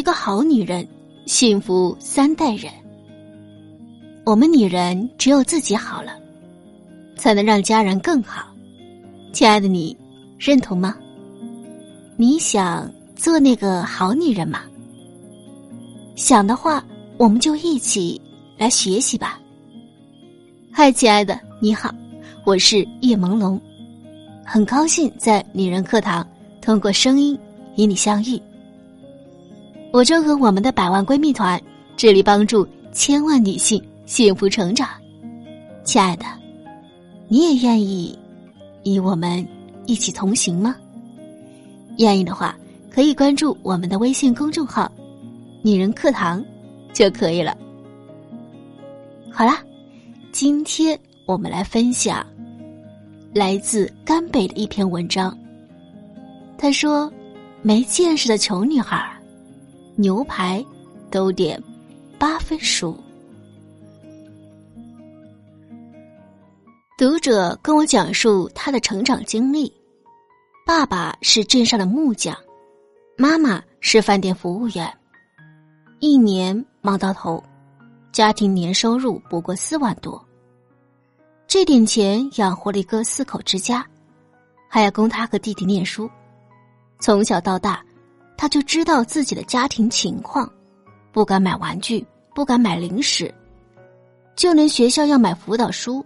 一个好女人，幸福三代人。我们女人只有自己好了，才能让家人更好。亲爱的你，认同吗？你想做那个好女人吗？想的话，我们就一起来学习吧。嗨，亲爱的，你好，我是叶朦胧，很高兴在女人课堂通过声音与你相遇。我正和我们的百万闺蜜团致力帮助千万女性幸福成长。亲爱的，你也愿意与我们一起同行吗？愿意的话，可以关注我们的微信公众号“女人课堂”就可以了。好啦，今天我们来分享来自甘北的一篇文章。他说：“没见识的穷女孩。”牛排都点八分熟。读者跟我讲述他的成长经历：爸爸是镇上的木匠，妈妈是饭店服务员，一年忙到头，家庭年收入不过四万多。这点钱养活了一个四口之家，还要供他和弟弟念书。从小到大。他就知道自己的家庭情况，不敢买玩具，不敢买零食，就连学校要买辅导书，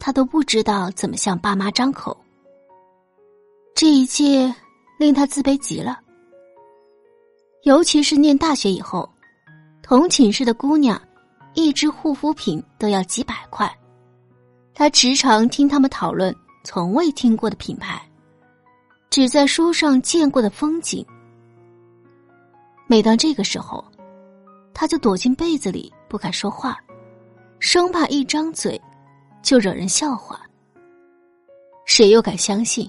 他都不知道怎么向爸妈张口。这一切令他自卑极了。尤其是念大学以后，同寝室的姑娘，一支护肤品都要几百块，他时常听他们讨论从未听过的品牌，只在书上见过的风景。每当这个时候，他就躲进被子里不敢说话，生怕一张嘴就惹人笑话。谁又敢相信，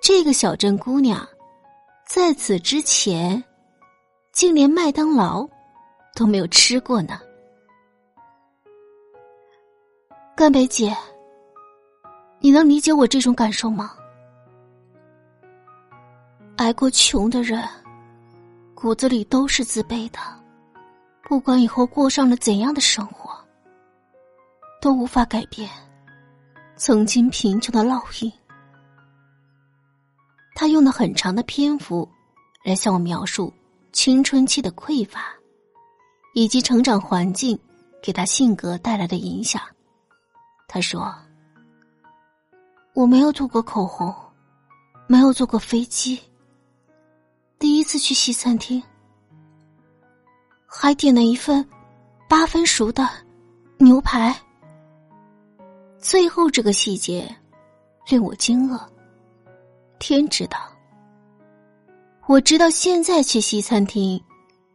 这个小镇姑娘在此之前竟连麦当劳都没有吃过呢？甘北姐，你能理解我这种感受吗？挨过穷的人。骨子里都是自卑的，不管以后过上了怎样的生活，都无法改变曾经贫穷的烙印。他用了很长的篇幅来向我描述青春期的匮乏，以及成长环境给他性格带来的影响。他说：“我没有涂过口红，没有坐过飞机。”第一次去西餐厅，还点了一份八分熟的牛排。最后这个细节令我惊愕。天知道，我直到现在去西餐厅，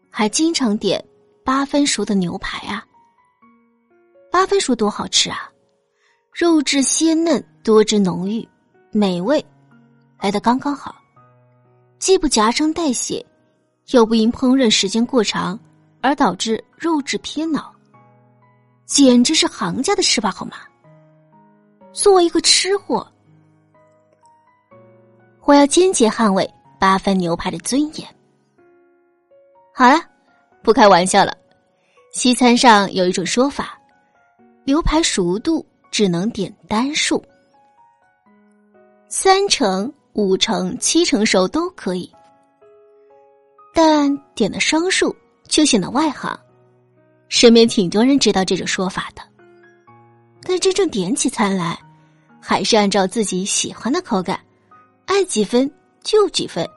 还经常点八分熟的牛排啊。八分熟多好吃啊，肉质鲜嫩，多汁浓郁，美味来的刚刚好。既不夹生带血，又不因烹饪时间过长而导致肉质偏老，简直是行家的吃法好吗？作为一个吃货，我要坚决捍卫八分牛排的尊严。好了，不开玩笑了。西餐上有一种说法，牛排熟度只能点单数，三成。五成、七成熟都可以，但点的双数就显得外行。身边挺多人知道这种说法的，但真正点起餐来，还是按照自己喜欢的口感，爱几分就几分。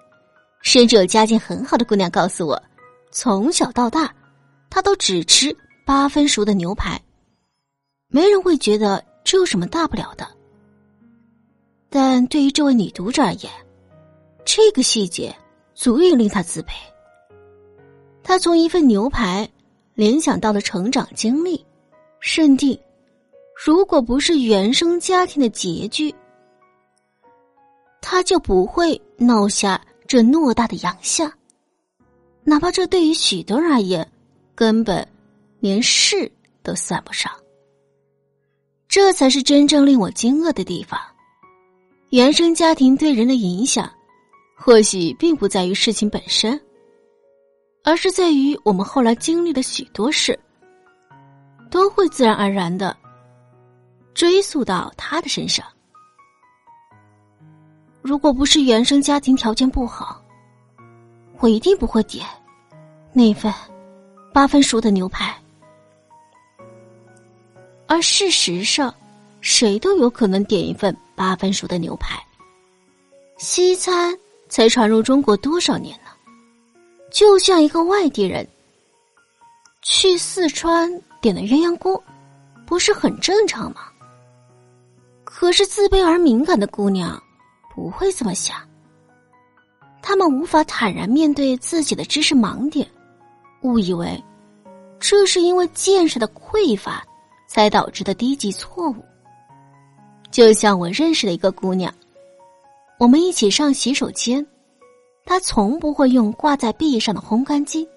甚至有家境很好的姑娘告诉我，从小到大，她都只吃八分熟的牛排，没人会觉得这有什么大不了的。但对于这位女读者而言，这个细节足以令她自卑。她从一份牛排联想到了成长经历，认定如果不是原生家庭的拮据，她就不会闹下这偌大的洋相。哪怕这对于许多人而言，根本连事都算不上。这才是真正令我惊愕的地方。原生家庭对人的影响，或许并不在于事情本身，而是在于我们后来经历的许多事，都会自然而然的追溯到他的身上。如果不是原生家庭条件不好，我一定不会点那份八分熟的牛排。而事实上，谁都有可能点一份八分熟的牛排。西餐才传入中国多少年呢？就像一个外地人去四川点的鸳鸯锅，不是很正常吗？可是自卑而敏感的姑娘不会这么想，他们无法坦然面对自己的知识盲点，误以为这是因为见识的匮乏。才导致的低级错误。就像我认识的一个姑娘，我们一起上洗手间，她从不会用挂在壁上的烘干机。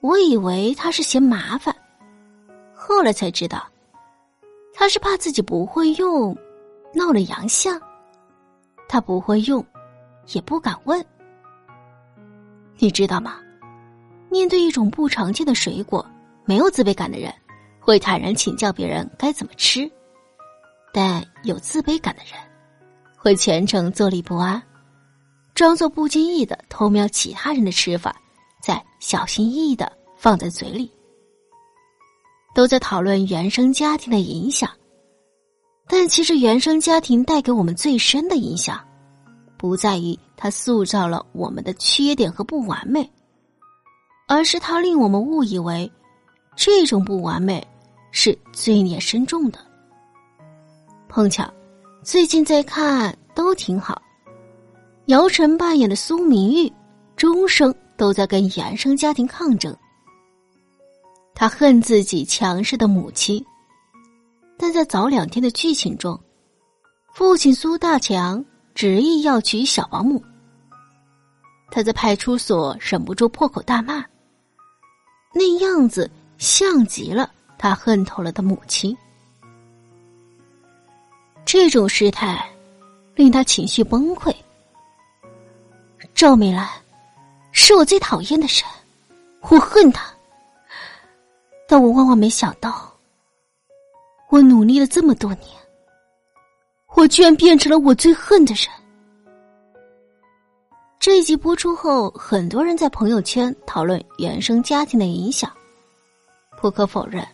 我以为她是嫌麻烦，后来才知道，她是怕自己不会用，闹了洋相。她不会用，也不敢问。你知道吗？面对一种不常见的水果，没有自卑感的人。会坦然请教别人该怎么吃，但有自卑感的人会全程坐立不安，装作不经意的偷瞄其他人的吃法，再小心翼翼的放在嘴里。都在讨论原生家庭的影响，但其实原生家庭带给我们最深的影响，不在于它塑造了我们的缺点和不完美，而是它令我们误以为这种不完美。是罪孽深重的。碰巧，最近在看都挺好。姚晨扮演的苏明玉，终生都在跟原生家庭抗争。他恨自己强势的母亲，但在早两天的剧情中，父亲苏大强执意要娶小保姆。他在派出所忍不住破口大骂，那样子像极了。他恨透了的母亲，这种事态令他情绪崩溃。赵美兰是我最讨厌的人，我恨他。但我万万没想到，我努力了这么多年，我居然变成了我最恨的人。这一集播出后，很多人在朋友圈讨论原生家庭的影响，不可否认。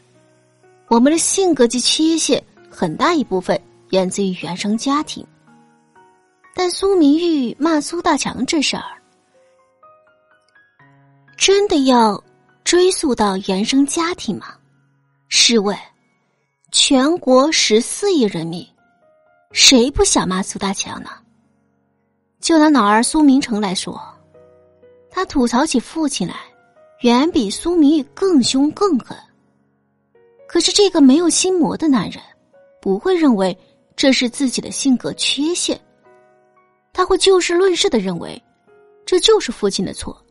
我们的性格及缺陷很大一部分源自于原生家庭，但苏明玉骂苏大强这事儿，真的要追溯到原生家庭吗？试问，全国十四亿人民，谁不想骂苏大强呢？就拿脑儿苏明成来说，他吐槽起父亲来，远比苏明玉更凶更狠。可是，这个没有心魔的男人，不会认为这是自己的性格缺陷，他会就事论事的认为，这就是父亲的错，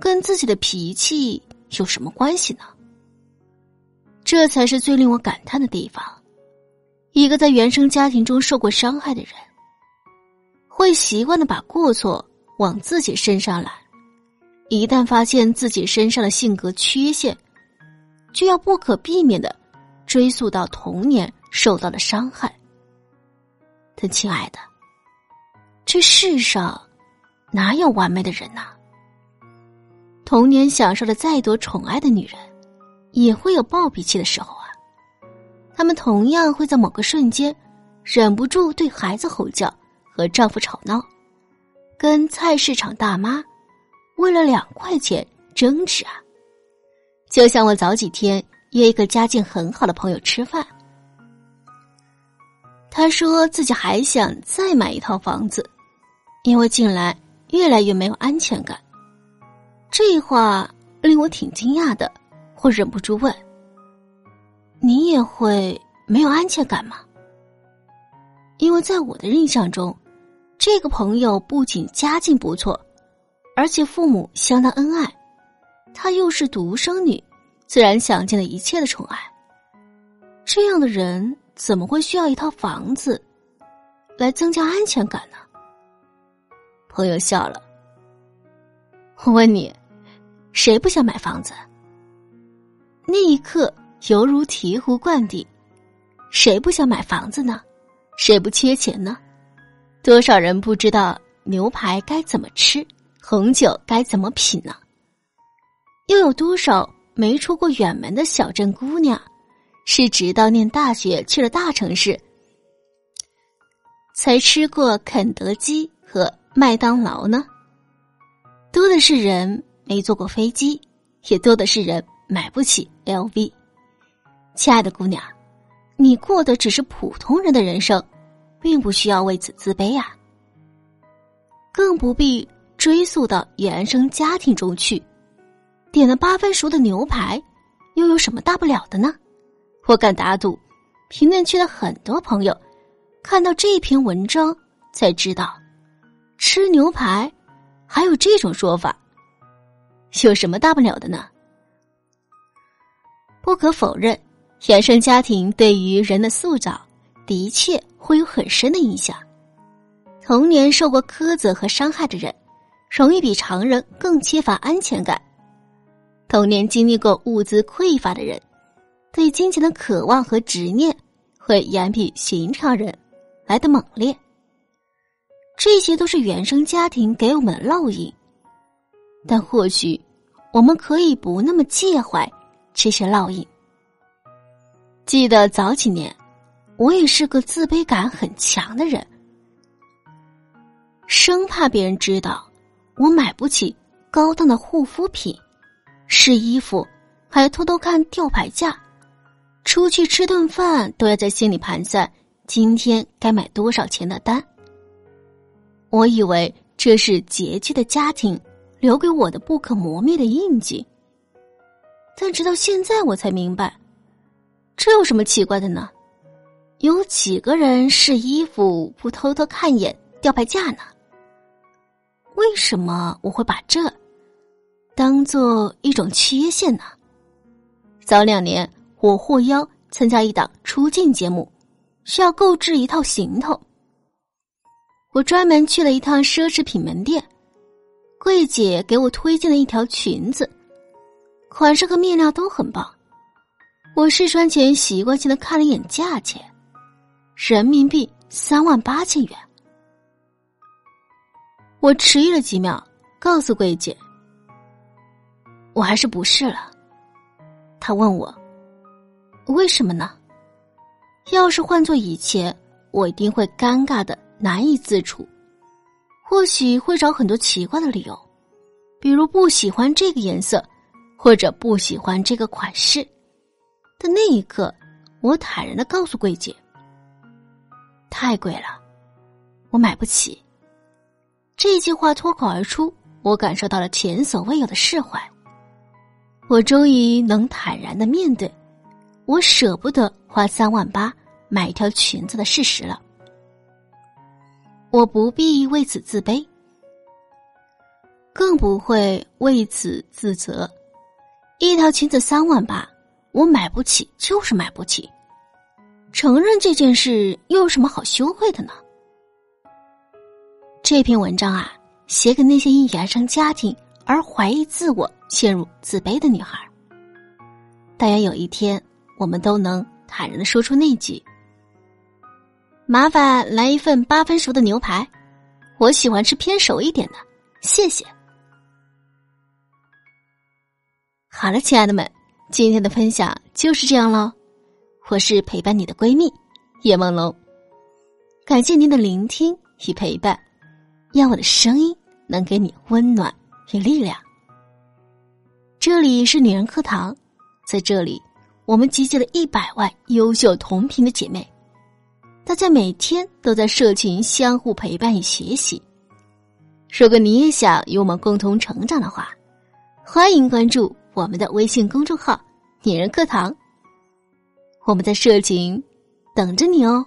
跟自己的脾气有什么关系呢？这才是最令我感叹的地方。一个在原生家庭中受过伤害的人，会习惯的把过错往自己身上揽，一旦发现自己身上的性格缺陷。就要不可避免的追溯到童年受到的伤害。但亲爱的，这世上哪有完美的人呐？童年享受了再多宠爱的女人，也会有暴脾气的时候啊。他们同样会在某个瞬间忍不住对孩子吼叫，和丈夫吵闹，跟菜市场大妈为了两块钱争执啊。就像我早几天约一个家境很好的朋友吃饭，他说自己还想再买一套房子，因为近来越来越没有安全感。这话令我挺惊讶的，我忍不住问：“你也会没有安全感吗？”因为在我的印象中，这个朋友不仅家境不错，而且父母相当恩爱。她又是独生女，自然享尽了一切的宠爱。这样的人怎么会需要一套房子来增加安全感呢？朋友笑了。我问你，谁不想买房子？那一刻犹如醍醐灌顶，谁不想买房子呢？谁不缺钱呢？多少人不知道牛排该怎么吃，红酒该怎么品呢？又有多少没出过远门的小镇姑娘，是直到念大学去了大城市，才吃过肯德基和麦当劳呢？多的是人没坐过飞机，也多的是人买不起 LV。亲爱的姑娘，你过的只是普通人的人生，并不需要为此自卑啊，更不必追溯到原生家庭中去。点了八分熟的牛排，又有什么大不了的呢？我敢打赌，评论区的很多朋友看到这篇文章才知道，吃牛排还有这种说法，有什么大不了的呢？不可否认，原生家庭对于人的塑造的确会有很深的影响。童年受过苛责和伤害的人，容易比常人更缺乏安全感。童年经历过物资匮乏的人，对金钱的渴望和执念会远比寻常人来的猛烈。这些都是原生家庭给我们的烙印，但或许我们可以不那么介怀这些烙印。记得早几年，我也是个自卑感很强的人，生怕别人知道我买不起高档的护肤品。试衣服，还偷偷看吊牌价，出去吃顿饭都要在心里盘算今天该买多少钱的单。我以为这是拮据的家庭留给我的不可磨灭的印记，但直到现在我才明白，这有什么奇怪的呢？有几个人试衣服不偷偷看一眼吊牌价呢？为什么我会把这？当做一种缺陷呢。早两年，我获邀参加一档出镜节目，需要购置一套行头。我专门去了一趟奢侈品门店，柜姐给我推荐了一条裙子，款式和面料都很棒。我试穿前习惯性的看了一眼价钱，人民币三万八千元。我迟疑了几秒，告诉柜姐。我还是不试了。他问我：“为什么呢？”要是换做以前，我一定会尴尬的难以自处，或许会找很多奇怪的理由，比如不喜欢这个颜色，或者不喜欢这个款式。但那一刻，我坦然的告诉柜姐：“太贵了，我买不起。”这句话脱口而出，我感受到了前所未有的释怀。我终于能坦然的面对，我舍不得花三万八买一条裙子的事实了。我不必为此自卑，更不会为此自责。一条裙子三万八，我买不起就是买不起，承认这件事又有什么好羞愧的呢？这篇文章啊，写给那些因原生家庭而怀疑自我。陷入自卑的女孩，但愿有一天我们都能坦然的说出那句：“麻烦来一份八分熟的牛排，我喜欢吃偏熟一点的，谢谢。”好了，亲爱的们，今天的分享就是这样了。我是陪伴你的闺蜜叶梦龙，感谢您的聆听与陪伴，愿我的声音能给你温暖与力量。这里是女人课堂，在这里，我们集结了一百万优秀同频的姐妹，大家每天都在社群相互陪伴与学习。如果你也想与我们共同成长的话，欢迎关注我们的微信公众号“女人课堂”，我们在社群等着你哦。